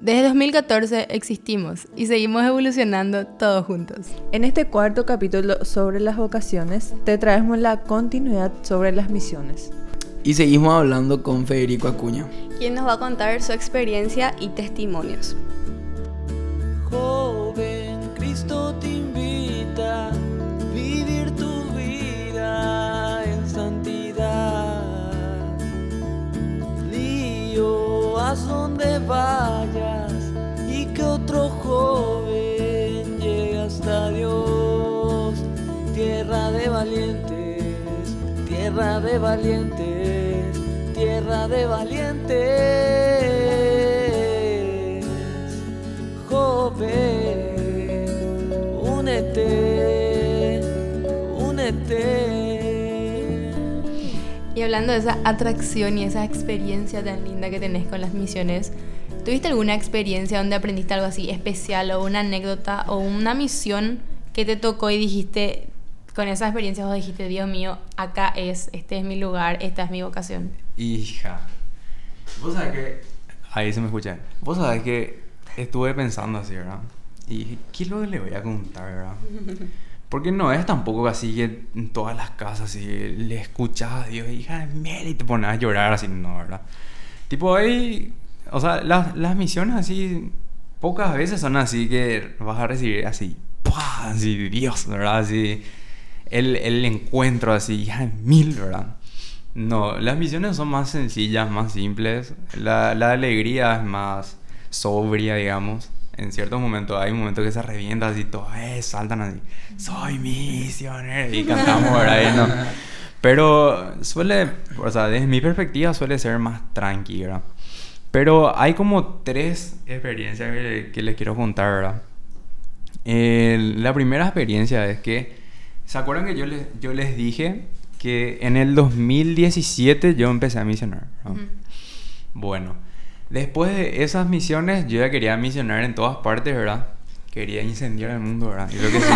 Desde 2014 existimos y seguimos evolucionando todos juntos. En este cuarto capítulo sobre las vocaciones, te traemos la continuidad sobre las misiones. Y seguimos hablando con Federico Acuña, quien nos va a contar su experiencia y testimonios. Donde vayas y que otro joven llegue hasta Dios. Tierra de valientes, tierra de valientes, tierra de valientes. Joven, únete, únete. Y hablando de esa atracción y esa experiencia tan linda que tenés con las misiones, ¿tuviste alguna experiencia donde aprendiste algo así especial o una anécdota o una misión que te tocó y dijiste, con esa experiencia vos dijiste, Dios mío, acá es, este es mi lugar, esta es mi vocación? Hija, vos sabés que... Ahí se me escucha. Vos sabés que estuve pensando así, ¿verdad? Y dije, ¿qué es lo que le voy a contar, verdad? Porque no es tampoco así que en todas las casas si le escuchas a Dios, hija de miel, y te pones a llorar así, no, ¿verdad? Tipo ahí, o sea, las, las misiones así, pocas veces son así que vas a recibir así, ¡pua! así, Dios, ¿verdad? Así, el, el encuentro así, hija de mil, ¿verdad? No, las misiones son más sencillas, más simples. La, la alegría es más sobria, digamos. En ciertos momentos hay momentos que se revienta así, todos eh, saltan así. Soy misionero. Y cantamos, ¿verdad? Y no. Pero suele, o sea, desde mi perspectiva suele ser más tranqui, ¿verdad? Pero hay como tres experiencias que, que les quiero contar, ¿verdad? Eh, la primera experiencia es que, ¿se acuerdan que yo les, yo les dije que en el 2017 yo empecé a misionar? ¿no? Bueno, después de esas misiones yo ya quería misionar en todas partes, ¿verdad? Quería incendiar el mundo, ¿verdad? Y lo que sí,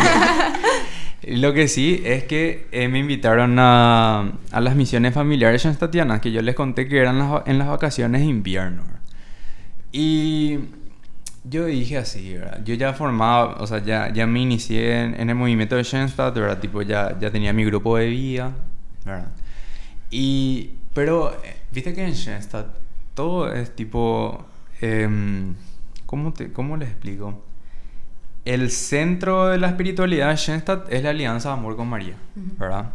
lo que sí es que eh, me invitaron a, a, las misiones familiares Tatiana, que yo les conté que eran las, en las vacaciones de invierno. ¿verdad? Y yo dije así, ¿verdad? Yo ya formaba, o sea, ya, ya me inicié en, en el movimiento de Schoenstatt, ¿verdad? Tipo, ya, ya tenía mi grupo de vida, ¿verdad? Y, pero, eh, viste que en Schoenstatt todo es tipo, eh, ¿cómo, te, ¿cómo les explico? El centro de la espiritualidad de Schoenstatt es la alianza de amor con María, ¿verdad?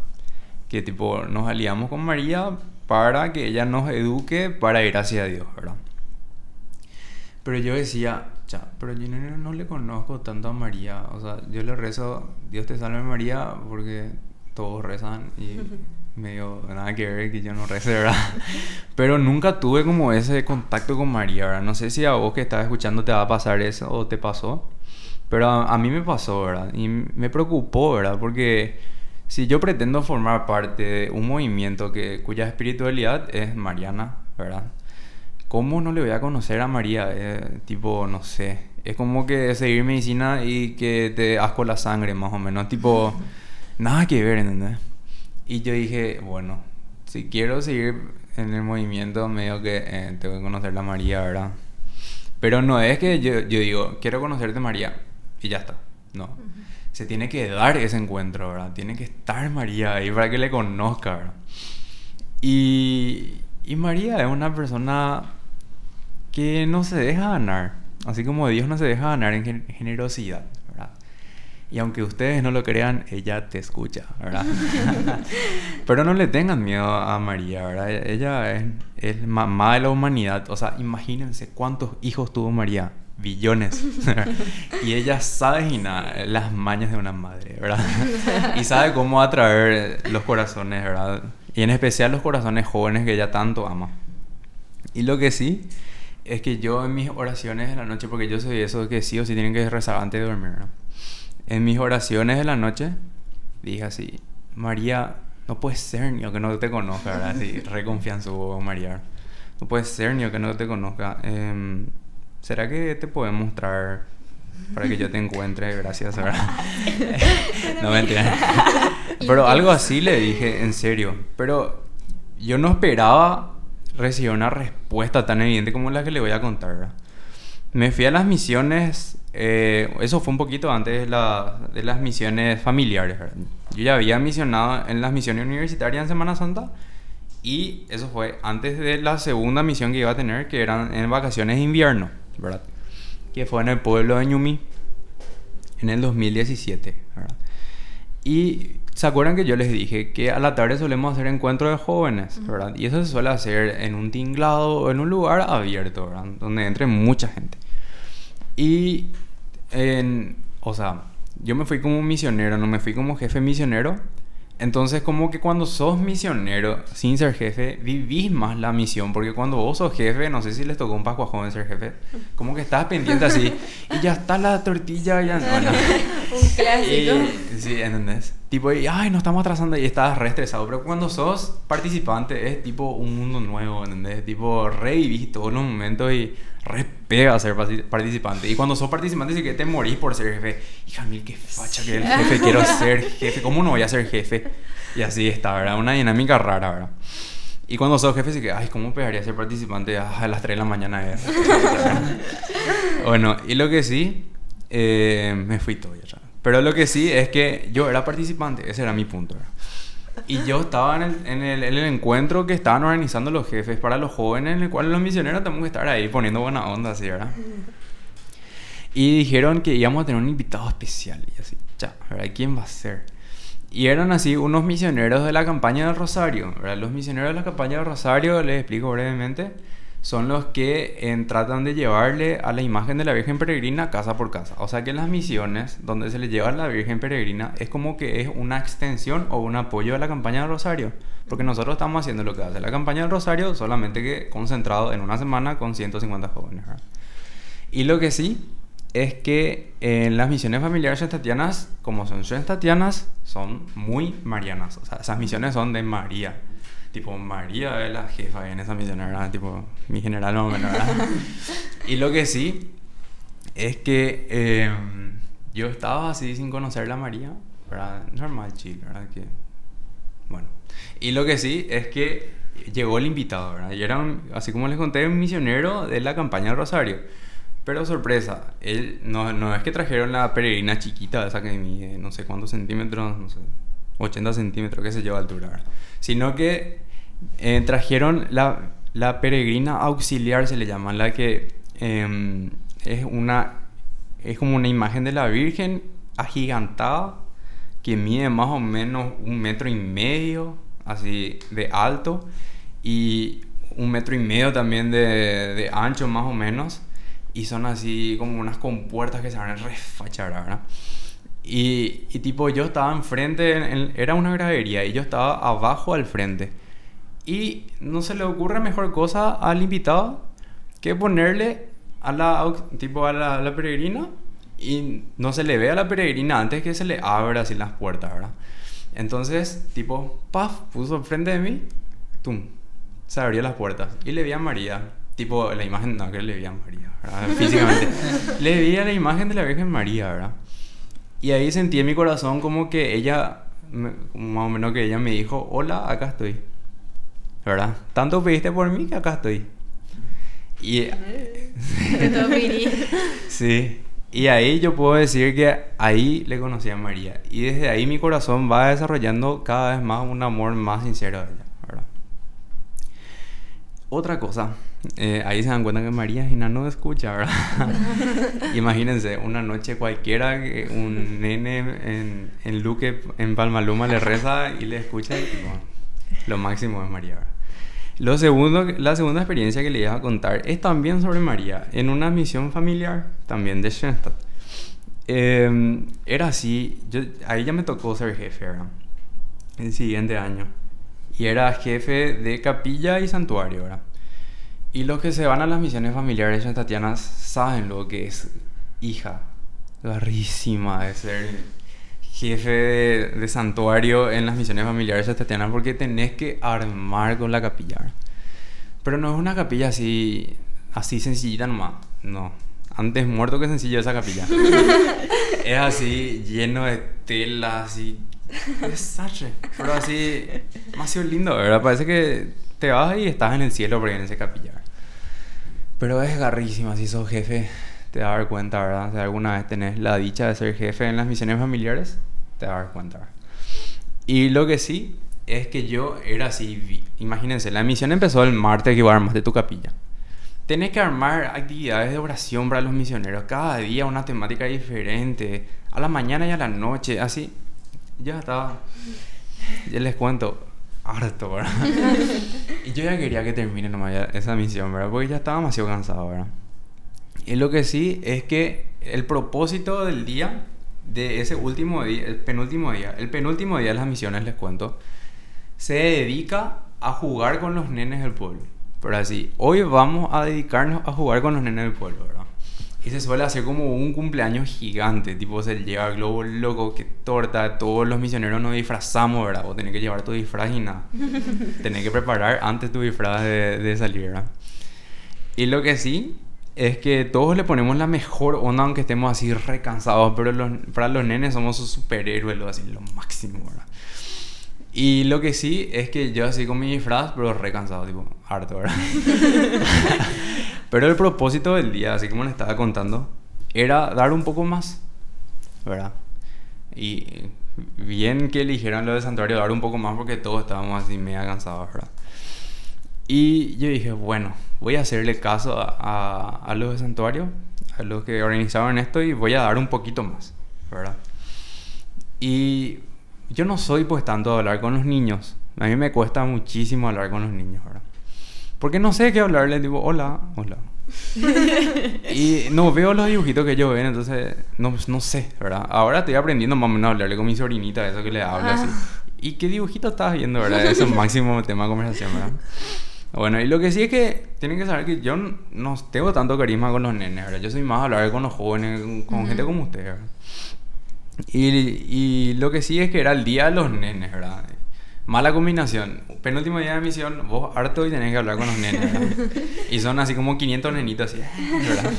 Que tipo, nos aliamos con María para que ella nos eduque para ir hacia Dios, ¿verdad? Pero yo decía, ya, pero yo no, no, le conozco tanto a María. O sea, yo le rezo, Dios te salve María, porque todos rezan y medio nada que ver que yo no rece, ¿verdad? Pero nunca tuve como ese contacto con María, ¿verdad? No sé si a vos que estás escuchando te va a pasar eso o te pasó. Pero a, a mí me pasó, ¿verdad? Y me preocupó, ¿verdad? Porque si yo pretendo formar parte de un movimiento que, cuya espiritualidad es mariana, ¿verdad? ¿Cómo no le voy a conocer a María? Eh, tipo, no sé. Es como que seguir medicina y que te asco la sangre, más o menos. Tipo, nada que ver, ¿entendés? Y yo dije, bueno, si quiero seguir en el movimiento, medio que eh, tengo que conocer a María, ¿verdad? Pero no es que yo, yo digo, quiero conocerte María y ya está. No. Uh -huh. Se tiene que dar ese encuentro, ¿verdad? Tiene que estar María ahí para que le conozca, ¿verdad? Y, y María es una persona que no se deja ganar, así como Dios no se deja ganar en generosidad. Y aunque ustedes no lo crean, ella te escucha, ¿verdad? Pero no le tengan miedo a María, ¿verdad? Ella es, es mamá de la humanidad, o sea, imagínense cuántos hijos tuvo María, billones. y ella sabe y nada, las mañas de una madre, ¿verdad? y sabe cómo atraer los corazones, ¿verdad? Y en especial los corazones jóvenes que ella tanto ama. Y lo que sí es que yo en mis oraciones de la noche, porque yo soy eso que sí o sí tienen que rezar antes de dormir, ¿no? En mis oraciones de la noche dije así, María, no puede ser ni que no te conozca, ¿verdad? Así, re confianzudo, María. No puede ser ni que no te conozca. Eh, ¿Será que te puedo mostrar para que yo te encuentre? Gracias, ¿verdad? no mentira. Pero algo así le dije, en serio. Pero yo no esperaba recibir una respuesta tan evidente como la que le voy a contar, ¿verdad? Me fui a las misiones, eh, eso fue un poquito antes de, la- de las misiones familiares. Yo ya había misionado en las misiones universitarias en Semana Santa y eso fue antes de la segunda misión que iba a tener, que eran en vacaciones de invierno, ¿verdad? Que fue en el pueblo de Ñumi en el 2017, ¿verdad? Y se acuerdan que yo les dije que a la tarde solemos hacer encuentros de jóvenes, ¿verdad? Y eso se suele hacer en un tinglado o en un lugar abierto, ¿verdad? Donde entre mucha gente. Y, en, o sea, yo me fui como misionero, no me fui como jefe misionero. Entonces, como que cuando sos misionero sin ser jefe, vivís más la misión. Porque cuando vos sos jefe, no sé si les tocó un Pascua joven ser jefe, como que estás pendiente así, y ya está la tortilla, ya no, no. Un clásico. Y- sí, ¿entendés? Tipo, y, ay, nos estamos atrasando y estás re estresado. Pero cuando sos participante es tipo un mundo nuevo, ¿entendés? Tipo, revivís todos los momentos y re pega ser parti- participante. Y cuando sos participante sí que te morís por ser jefe. Hija mil, qué facha que el jefe, quiero ser jefe. ¿Cómo no voy a ser jefe? Y así está, ¿verdad? Una dinámica rara, ¿verdad? Y cuando sos jefe sí que, ay, ¿cómo pegaría ser participante Ah, a las 3 de la mañana? eh? bueno, y lo que sí, eh, me fui todo ya. Pero lo que sí es que yo era participante, ese era mi punto. ¿verdad? Y yo estaba en el, en, el, el encuentro que estaban organizando los jefes para los jóvenes, en el cual los misioneros tenemos que estar ahí poniendo buena onda, así, ¿verdad? Y dijeron que íbamos a tener un invitado especial. Y así, ya, ¿verdad? ¿Quién va a ser? Y eran así unos misioneros de la campaña del Rosario. ¿verdad? Los misioneros de la campaña del Rosario, les explico brevemente, son los que eh, tratan de llevarle a la imagen de la Virgen Peregrina casa por casa. O sea que en las misiones donde se le lleva a la Virgen Peregrina es como que es una extensión o un apoyo a la campaña del Rosario. Porque nosotros estamos haciendo lo que hace la campaña del Rosario, solamente que concentrado en una semana con 150 jóvenes. Y lo que sí es que en las misiones familiares tatianas, como son tatianas, son muy marianas. O sea, esas misiones son de María. Tipo, María es la jefa en esa misión, ¿verdad? Tipo, mi general no ¿verdad? y lo que sí es que eh, yo estaba así sin conocer a María, ¿verdad? Normal, chill, ¿verdad? Que, bueno. Y lo que sí es que llegó el invitado, ¿verdad? Y era, un- así como les conté, un misionero de la campaña del Rosario. Pero sorpresa, él no, no es que trajeron la peregrina chiquita, esa que mide no sé cuántos centímetros, no sé, 80 centímetros, qué sé yo, de altura, sino que eh, trajeron la, la peregrina auxiliar, se le llama, la que em, es una es como una imagen de la Virgen agigantada que mide más o menos un metro y medio, así de alto, y un metro y medio también de, de ancho más o menos, y son así como unas compuertas que se abren re facha, ¿verdad? Y, tipo yo estaba enfrente, en- en- era una gradería, y yo estaba abajo al frente. Y no se le ocurre mejor cosa al invitado que ponerle a la, tipo a la peregrina y no se le ve a la peregrina antes que se le abra así las puertas, ¿verdad? Entonces, tipo, paf, puso enfrente de mí, tum, se abrió las puertas y le vi a María, tipo, la imagen, no, que le vi a María, ¿verdad? Físicamente. le vi a la imagen de la Virgen María, ¿verdad? Y ahí sentí en mi corazón como que ella, más o menos que ella me dijo, hola, acá estoy. ¿Verdad? Tanto pediste por mí que acá estoy. Y sí, y ahí yo puedo decir que ahí le conocí a María. Y desde ahí mi corazón va desarrollando cada vez más un amor más sincero a ella, ¿verdad? Otra cosa, eh, ahí se dan cuenta que María Gina no escucha, ¿verdad? Imagínense, una noche cualquiera que un nene en, en Luque, en Palmaluma, le reza y le escucha. y, bueno, lo máximo es María, ¿verdad? Lo segundo, la segunda experiencia que le iba a contar es también sobre María, en una misión familiar, también de Schoenstatt. Eh, era así, yo, ahí ya me tocó ser jefe, ¿verdad? El siguiente año. Y era jefe de capilla y santuario, ¿verdad? Y los que se van a las misiones familiares tatianas saben lo que es hija, garrísima de ser jefe de, de santuario en las misiones familiares tatianas porque tenés que armar con la capilla. Pero no es una capilla así, así sencillita nomás, no. Antes muerto que sencillo esa capilla. es así, lleno de telas y desastre. Pero así, demasiado lindo, ¿verdad? Parece que te vas y estás en el cielo porque en esa capilla. Pero es garrísima si sos jefe, te vas cuenta, ¿verdad? Si alguna vez tenés la dicha de ser jefe en las misiones familiares, te vas cuenta. Y lo que sí es que yo era así, imagínense, la misión empezó el martes que iba a armar de tu capilla. Tenés que armar actividades de oración para los misioneros, cada día una temática diferente, a la mañana y a la noche, así. Yo estaba, ya les cuento, harto, ¿verdad? y yo ya quería que termine nomás ya esa misión, ¿verdad? Porque ya estaba demasiado cansado, ¿verdad? Y lo que sí es que el propósito del día, de ese último día, el penúltimo día, el penúltimo día de las misiones, les cuento, se dedica a jugar con los nenes del pueblo. Pero así, hoy vamos a dedicarnos a jugar con los nenes del pueblo, ¿verdad? Y se suele hacer como un cumpleaños gigante, tipo se lleva globo loco, que torta, todos los misioneros nos disfrazamos, ¿verdad? Vos tenés que llevar tu disfraz y nada. tenés que preparar antes tu disfraz de, de salir, ¿verdad? Y lo que sí es que todos le ponemos la mejor onda aunque estemos así recansados, pero los- para los nenes somos sus superhéroes, lo así, lo máximo, ¿verdad? Y lo que sí es que yo así con mi disfraz, pero recansado, tipo, harto, ¿verdad? pero el propósito del día, así como les estaba contando, era dar un poco más, ¿verdad? Y bien que eligieran lo de santuario, dar un poco más porque todos estábamos así media cansados, ¿verdad? Y yo dije, bueno, voy a hacerle caso a, a, a los de santuario, a los que organizaron esto y voy a dar un poquito más, ¿verdad? Y yo no soy pues tanto de hablar con los niños. A mí me cuesta muchísimo hablar con los niños, ¿verdad? Porque no sé qué hablarles, digo, hola, hola. y no veo los dibujitos que ellos ven, entonces no, no sé, ¿verdad? Ahora estoy aprendiendo más o menos a hablarle con mi sobrinita, eso que le hablo así. ¿Y qué dibujito estás viendo, verdad? Eso es máximo tema de conversación, ¿verdad? Bueno, y lo que sí es que tienen que saber que yo no tengo tanto carisma con los nenes, ¿verdad? Yo soy más a hablar con los jóvenes, con, con gente como ustedes, ¿verdad? Y, y lo que sí es que era el día de los nenes, ¿verdad? Mala combinación. Penúltimo día de misión, vos harto y tenés que hablar con los nenes, ¿verdad? Y son así como 500 nenitos así, ¿verdad?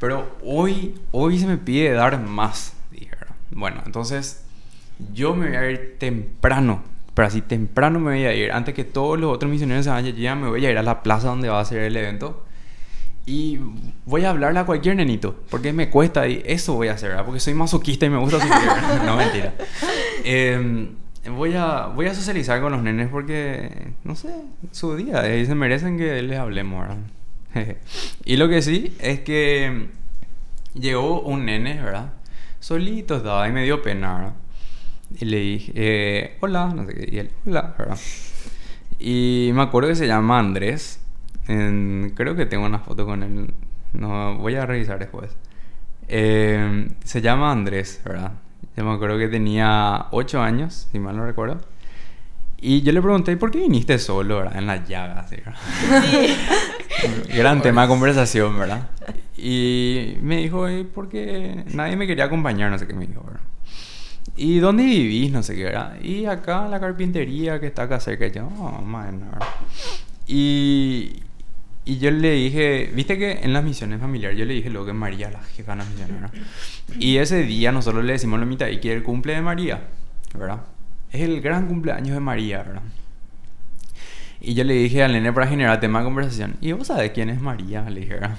Pero hoy, hoy se me pide dar más, dije, ¿verdad? Bueno, entonces yo me voy a ir temprano, pero así temprano me voy a ir, antes que todos los otros misioneros se vayan, ya me voy a ir a la plaza donde va a ser el evento. Y voy a hablarle a cualquier nenito, porque me cuesta y eso voy a hacer, ¿verdad? Porque soy masoquista y me gusta sufrir. No, mentira. Eh, voy, a, voy a socializar con los nenes porque, no sé, su día, eh, se merecen que les hablemos, ¿verdad? y lo que sí es que llegó un nene, ¿verdad? Solito estaba y me dio pena, ¿verdad? Y le dije, eh, hola, no sé qué, y él, hola, ¿verdad? Y me acuerdo que se llama Andrés. En- creo que tengo una foto con él. No, voy a revisar después. Eh, se llama Andrés, ¿verdad? Yo me acuerdo que tenía 8 años, si mal no recuerdo. Y yo le pregunté, ¿por qué viniste solo, verdad? En la llaga, así, ¿verdad? Gran tema de conversación, ¿verdad? Y me dijo, "Eh, porque nadie me quería acompañar, no sé qué me dijo, ¿verdad? ¿Y dónde vivís? No sé qué, ¿verdad? Y acá en la carpintería que está acá cerca. Y yo, oh, man, ¿verdad? Y, y yo le dije, viste que en las misiones familiares, yo le dije luego que María, la jefa de las misiones, ¿verdad? Y ese día nosotros le decimos a la mitad, y que el cumple de María, ¿verdad? Es el gran cumpleaños de María, ¿verdad? Y yo le dije al nene para generar tema de conversación, ¿y vos sabés quién es María? Le dije, ¿verdad?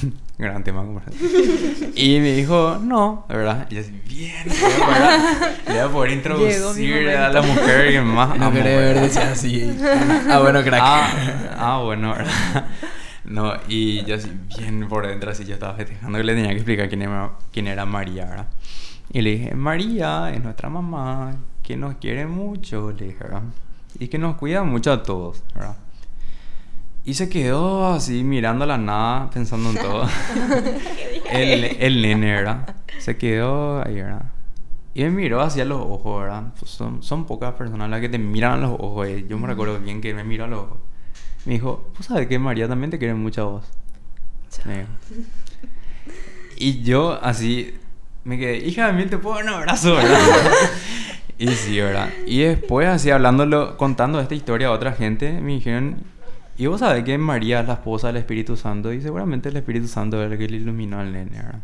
Gran tema de conversación. Y me dijo, no, ¿verdad? Y yo así, bien, ¿verdad? Le voy a poder introducir a la mujer que más No querés ver, decía así. Ah, bueno, crack. Ah, ah, bueno, ¿verdad? No, y yo así, bien por dentro, así yo estaba festejando que le tenía que explicar quién era, quién era María, ¿verdad? Y le dije, María es nuestra mamá, que nos quiere mucho, le dije, ¿verdad? Y que nos cuida mucho a todos, ¿verdad? Y se quedó así mirando a la nada, pensando en todo. el, el nene, ¿verdad? Se quedó ahí, ¿verdad? Y me miró hacia los ojos, ¿verdad? Pues son, son pocas personas las que te miran a los ojos. eh. Yo me recuerdo bien que me miró a los ojos. Me dijo, ¿tú sabes que María también te quiere mucho a vos? Y yo así me quedé, hija de mí, te puedo dar un abrazo, ¿verdad? y sí, ¿verdad? Y después así hablándolo, contando esta historia a otra gente, me dijeron, ¿y vos sabés que María es la esposa del Espíritu Santo? Y seguramente el Espíritu Santo es el que le iluminó al nene, ¿verdad?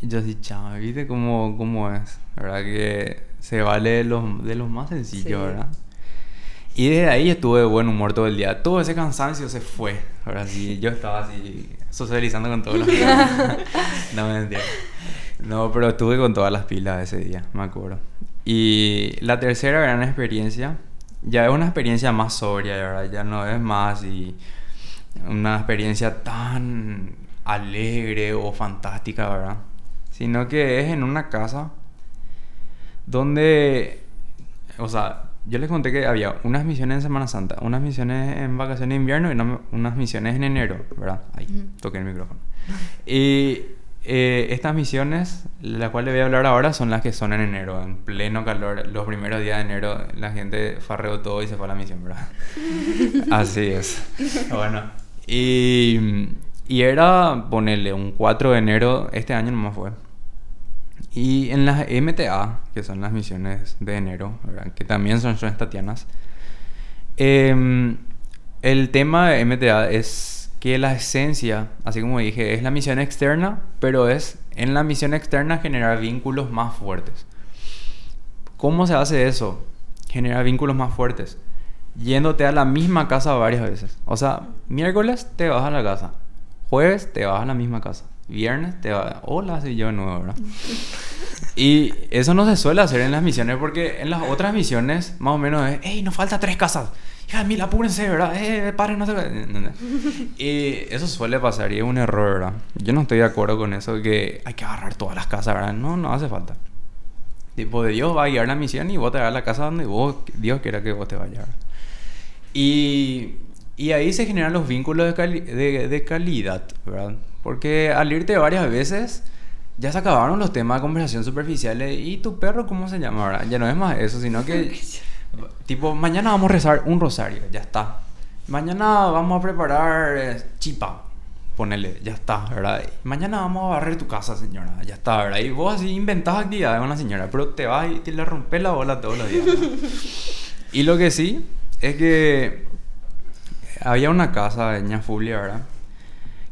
Y yo así, chao, ¿viste cómo, cómo es? ¿Verdad? Que se vale de los, de los más sencillos, Sí. ¿verdad? Y desde ahí estuve de buen humor todo el día. Todo ese cansancio se fue, Ahora sí, yo estaba así socializando con todos los No, mentira. No, pero estuve con todas las pilas ese día, me acuerdo. Y la tercera gran experiencia, ya es una experiencia más sobria, ¿verdad? Ya no es más y una experiencia tan alegre o fantástica, ¿verdad? Sino que es en una casa donde, o sea, yo les conté que había unas misiones en Semana Santa, unas misiones en vacaciones de invierno y una- unas misiones en enero, ¿verdad? Ahí, toqué el micrófono. Y eh, estas misiones, las cuales voy a hablar ahora, son las que son en enero, en pleno calor. Los primeros días de enero la gente farreó todo y se fue a la misión, ¿verdad? Así es. Bueno, y, y era ponerle un 4 de enero, este año nomás fue. Y en las MTA, que son las misiones de enero, ¿verdad? que también son tatianas, em, el tema de MTA es que la esencia, así como dije, es la misión externa, pero es en la misión externa generar vínculos más fuertes. ¿Cómo se hace eso? Generar vínculos más fuertes. Yéndote a la misma casa varias veces. O sea, miércoles te vas a la casa. Jueves te vas a la misma casa. Viernes te vas... Hola, soy yo de nuevo, ¿verdad? Y eso no se suele hacer en las misiones porque en las otras misiones más o menos es, ¡Ey, nos falta tres casas! ¡Ya, mil, apúrense, ¿verdad? ¡Eh, paren, no se... Y eso suele pasar y es un error, ¿verdad? Yo no estoy de acuerdo con eso que hay que agarrar todas las casas, ¿verdad? No, no hace falta. Tipo, de Dios va a guiar la misión y vos te vas a la casa donde vos, Dios quiera que vos te vayas. Y, y ahí se generan los vínculos de, cali- de, de calidad, ¿verdad? Porque al irte varias veces, ya se acabaron los temas de conversación superficiales. ¿Y tu perro cómo se llama ahora? Ya no es más eso, sino que... tipo, mañana vamos a rezar un rosario, ya está. Mañana vamos a preparar eh, chipa, ponele, ya está, ¿verdad? Mañana vamos a barrer tu casa, señora, ya está, ¿verdad? Y vos así inventás actividades con la señora, pero te vas y te le rompes la bola todos los días. y lo que sí es que había una casa de Ña Fulia, ¿verdad?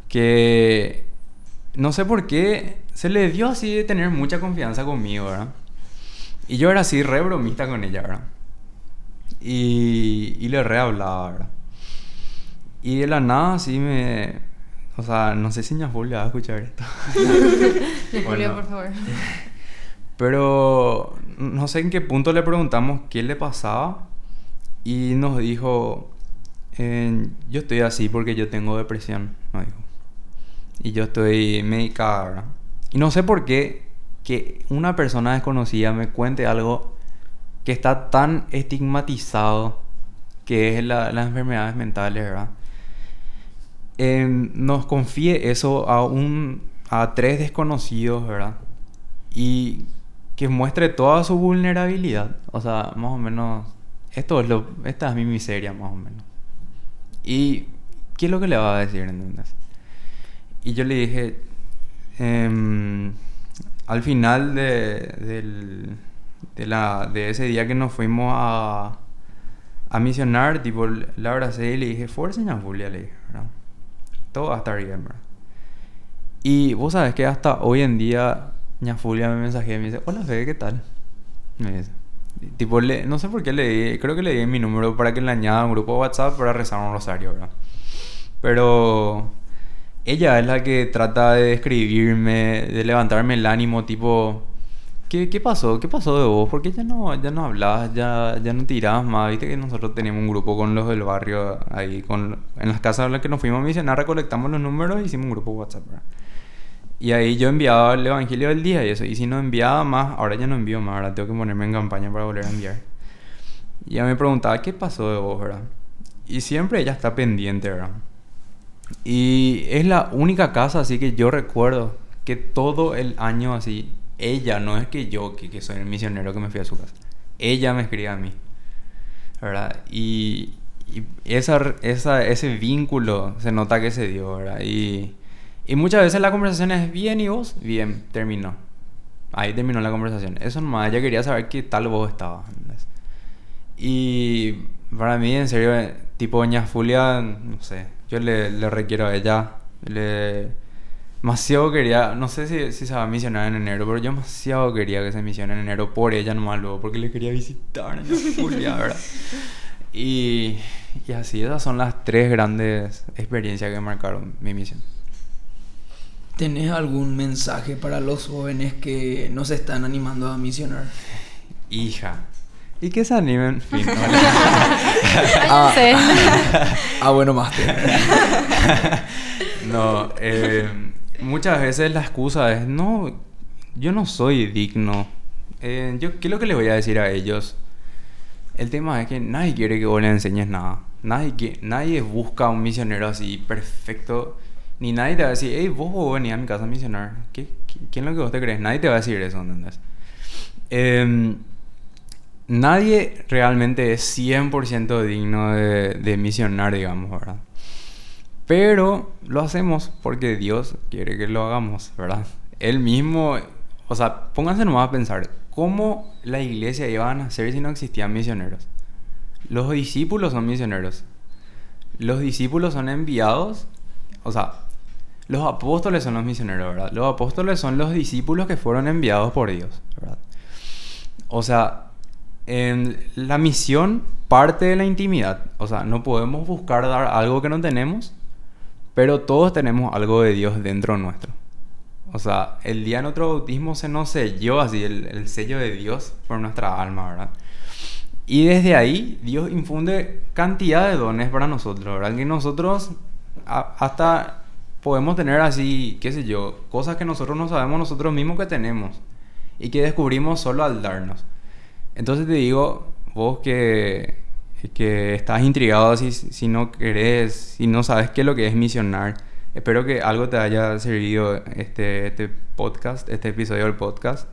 Que no sé por qué se le dio así de tener mucha confianza conmigo, ¿verdad? Y yo era así re bromista con ella, ¿verdad? Y, y le re hablaba, ¿verdad? Y de la nada así me... O sea, no sé si Ña Fulia va a escuchar esto. Bueno. por favor. Pero no sé en qué punto le preguntamos qué le pasaba y nos dijo, eh, yo estoy así porque yo tengo depresión, nos dijo. Y yo estoy medicada, ¿verdad? Y no sé por qué que una persona desconocida me cuente algo que está tan estigmatizado que es la- las enfermedades mentales, ¿verdad? Eh, nos confíe eso a un a tres desconocidos, ¿verdad? Y que muestre toda su vulnerabilidad. O sea, más o menos. Esto es lo. Esta es mi miseria, más o menos. ¿Y qué es lo que le va a decir, entendés? Y yo le dije. em, al final de, del- de, la, de ese día que nos fuimos a, a misionar, tipo, la abracé y le dije, fuerza, ña Julia, le dije, ¿verdad? Todo va a estar bien, ¿verdad? Y vos sabes que hasta hoy en día ña Fulia me mensajea y me dice, hola Fede, ¿qué tal? Me dice. Tipo, le, no sé por qué le di, creo que le di mi número para que le añada a un grupo de WhatsApp para rezar un rosario, ¿verdad? Pero ella es la que trata de escribirme, de levantarme el ánimo, tipo, ¿qué, qué pasó? ¿Qué pasó de vos? ¿Por qué ya no, ya no hablabas, ya, ya no tirabas más? Viste que nosotros teníamos un grupo con los del barrio ahí, con, en las casas en las que nos fuimos a misionar, recolectamos los números y hicimos un grupo WhatsApp, ¿verdad? Y ahí yo enviaba el evangelio del día y eso. Y si no enviaba más, ahora ya no envío más, ahora tengo que ponerme en campaña para volver a enviar. Y ella me preguntaba, ¿qué pasó de vos, verdad? Y siempre ella está pendiente, ¿verdad? Y es la única casa así que yo recuerdo que todo el año así, ella, no es que yo, que, que soy el misionero que me fui a su casa, ella me escribe a mí, ¿verdad? Y, y esa, esa, ese vínculo se nota que se dio, ¿verdad? Y, y muchas veces la conversación es bien y vos, bien, terminó. Ahí terminó la conversación. Eso nomás, ella quería saber qué tal vos estabas. Y para mí, en serio, tipo Doña Fulia, no sé, yo le, le requiero a ella. Le, demasiado quería, no sé si, si se va a misionar en enero, pero yo demasiado quería que se misione en enero por ella nomás luego, porque le quería visitar a Doña Fulia, ¿verdad? Y, y así, esas son las tres grandes experiencias que marcaron mi misión. ¿Tenés algún mensaje para los jóvenes que no se están animando a misionar? Hija. Y que se animen. Fin, no, Váyanse. Ah, bueno, más. No, eh, muchas veces la excusa es, no, yo no soy digno. Eh, yo, ¿Qué es lo que les voy a decir a ellos? El tema es que nadie quiere que vos le enseñes nada. Nadie, que- nadie busca un misionero así perfecto. Ni nadie te va a decir, hey, vos vos venís a mi casa a misionar. ¿Qué, qué- ¿Quién es lo que vos te crees? Nadie te va a decir eso, ¿entendés? Em, nadie realmente es 100% digno de, de misionar, digamos, ¿verdad? Pero lo hacemos porque Dios quiere que lo hagamos, ¿verdad? Él mismo, o sea, pónganse nomás a pensar, ¿cómo la iglesia iba a nacer si no existían misioneros? Los discípulos son misioneros. Los discípulos son enviados, o sea, los apóstoles son los misioneros, ¿verdad? Los apóstoles son los discípulos que fueron enviados por Dios, ¿verdad? O sea, en la misión parte de la intimidad. O sea, no podemos buscar dar algo que no tenemos, pero todos tenemos algo de Dios dentro nuestro. O sea, el día de nuestro bautismo se nos selló así el, el sello de Dios por nuestra alma, ¿verdad? Y desde ahí Dios infunde cantidad de dones para nosotros, ¿verdad? Que nosotros hasta podemos tener así, qué sé yo, cosas que nosotros no sabemos nosotros mismos que tenemos y que descubrimos solo al darnos. Entonces te digo, vos que, que estás intrigado si, si no querés, si no sabes qué es lo que es misionar, espero que algo te haya servido este, este podcast, este episodio del podcast,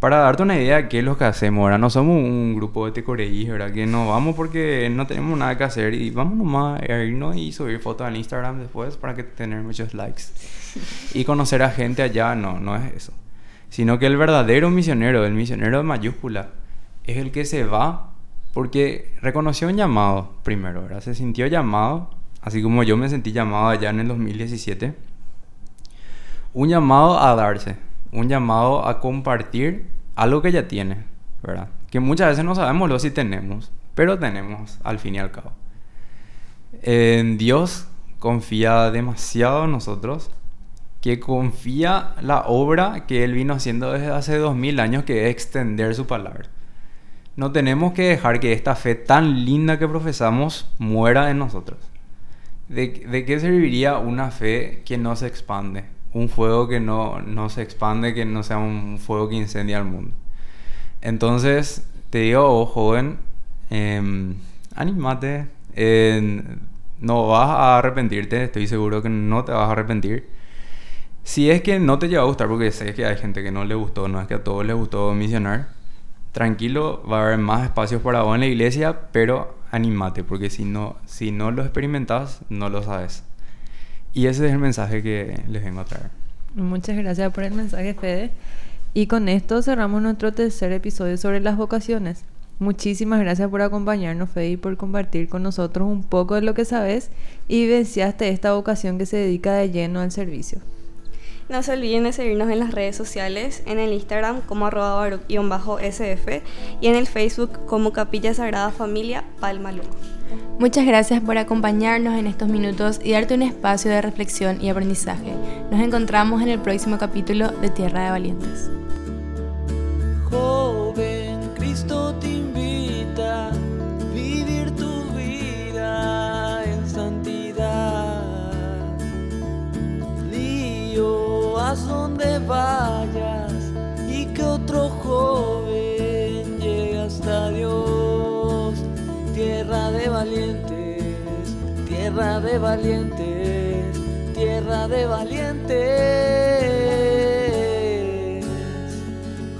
para darte una idea de qué es lo que hacemos, ¿verdad? No somos un grupo de tecoreís, ¿verdad? Que no vamos porque no tenemos nada que hacer y vamos nomás a irnos y subir fotos al Instagram después para que tener muchos likes. Y conocer a gente allá, no, no es eso. Sino que el verdadero misionero, el misionero de mayúscula, es el que se va porque reconoció un llamado primero, ¿verdad? Se sintió llamado, así como yo me sentí llamado allá en el 2017. Un llamado a darse, un llamado a compartir algo que ya tiene, ¿verdad? Que muchas veces no sabemos lo si tenemos, pero tenemos al fin y al cabo. En Dios confía demasiado en nosotros, que confía la obra que Él vino haciendo desde hace dos mil años, que es extender su palabra. No tenemos que dejar que esta fe tan linda que profesamos muera en nosotros. ¿De, qué serviría una fe que no se expande? Un fuego que no, no se expande, que no sea un fuego que incendia el mundo. Entonces, te digo, oh, joven, em, anímate. en- no vas a arrepentirte, estoy seguro que no te vas a arrepentir. Si es que no te llega a gustar, porque sé que hay gente que no le gustó, no es que a todos les gustó misionar, tranquilo, va a haber más espacios para vos en la iglesia, pero anímate, porque si no, si no lo experimentas, no lo sabes. Y ese es el mensaje que les vengo a traer. Muchas gracias por el mensaje, Fede. Y con esto cerramos nuestro tercer episodio sobre las vocaciones. Muchísimas gracias por acompañarnos, Fede, y por compartir con nosotros un poco de lo que sabes y vivenciaste esta vocación que se dedica de lleno al servicio. No se olviden de seguirnos en las redes sociales, en el Instagram como arroba baruch-sf y en el Facebook como Capilla Sagrada Familia Palma Luco. Muchas gracias por acompañarnos en estos minutos y darte un espacio de reflexión y aprendizaje. Nos encontramos en el próximo capítulo de Tierra de Valientes. De valientes, tierra de valientes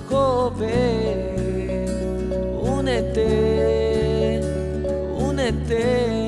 joven, únete, únete.